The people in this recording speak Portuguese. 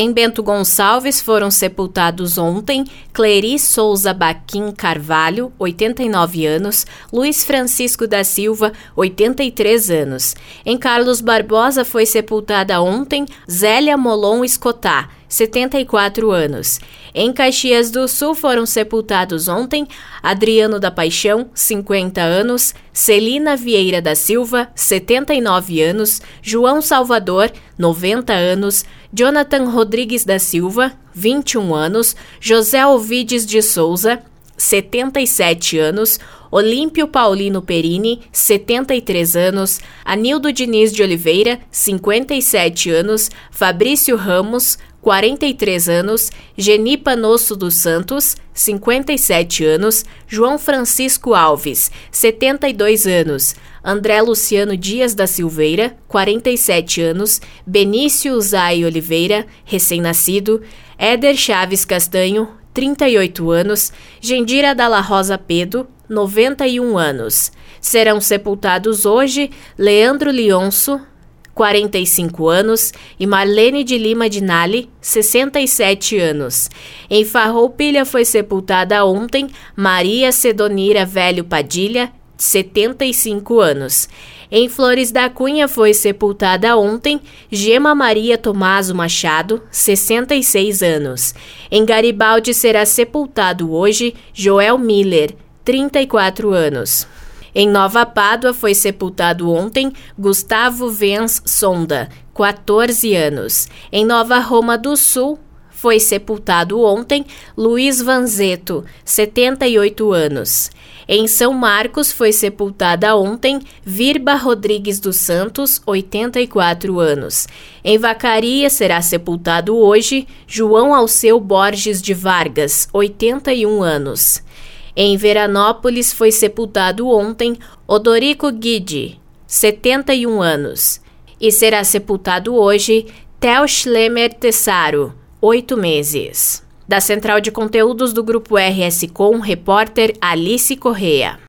Em Bento Gonçalves foram sepultados ontem Cleri Souza Baquim Carvalho, 89 anos, Luiz Francisco da Silva, 83 anos. Em Carlos Barbosa foi sepultada ontem Zélia Molon Escotá, 74 anos. Em Caxias do Sul foram sepultados ontem Adriano da Paixão, 50 anos, Celina Vieira da Silva, 79 anos, João Salvador, 90 anos, Jonathan Rodrigues da Silva, 21 anos, José Ovides de Souza, 77 anos, Olímpio Paulino Perini, 73 anos, Anildo Diniz de Oliveira, 57 anos, Fabrício Ramos, 43 anos, Genipa Nosso dos Santos, 57 anos, João Francisco Alves, 72 anos, André Luciano Dias da Silveira, 47 anos, Benício Zay Oliveira, recém-nascido, Éder Chaves Castanho, 38 anos, Gendira Dalla Rosa Pedo, 91 anos. Serão sepultados hoje Leandro Lionso, 45 anos, e Marlene de Lima de Nali, 67 anos. Em Farroupilha foi sepultada ontem Maria Sedonira Velho Padilha, 75 anos. Em Flores da Cunha foi sepultada ontem Gema Maria Tomaso Machado, 66 anos. Em Garibaldi será sepultado hoje Joel Miller, 34 anos. Em Nova Pádua foi sepultado ontem Gustavo Vens Sonda, 14 anos. Em Nova Roma do Sul foi sepultado ontem Luiz Vanzeto, 78 anos. Em São Marcos foi sepultada ontem Virba Rodrigues dos Santos, 84 anos. Em Vacaria será sepultado hoje João Alceu Borges de Vargas, 81 anos. Em Veranópolis foi sepultado ontem Odorico Guide, 71 anos, e será sepultado hoje Theo Schlemmer Tessaro, 8 meses. Da Central de Conteúdos do Grupo RS Com, repórter Alice Correa.